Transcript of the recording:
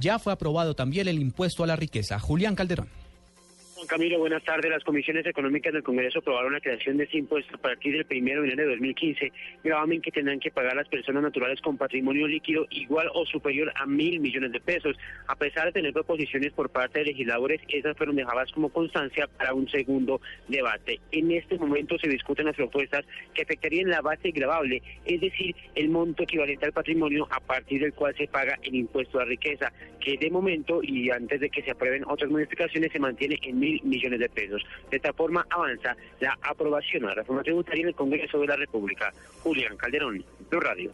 Ya fue aprobado también el impuesto a la riqueza. Julián Calderón. Camilo, buenas tardes. Las comisiones económicas del Congreso aprobaron la creación de este impuesto a partir del 1 de enero de 2015, gravamen que tendrán que pagar las personas naturales con patrimonio líquido igual o superior a mil millones de pesos. A pesar de tener proposiciones por parte de legisladores, esas fueron dejadas como constancia para un segundo debate. En este momento se discuten las propuestas que afectarían la base gravable, es decir, el monto equivalente al patrimonio a partir del cual se paga el impuesto a riqueza, que de momento y antes de que se aprueben otras modificaciones se mantiene en mil millones de pesos. De esta forma avanza la aprobación a la reforma tributaria en el Congreso de la República. Julián Calderón, Blue Radio.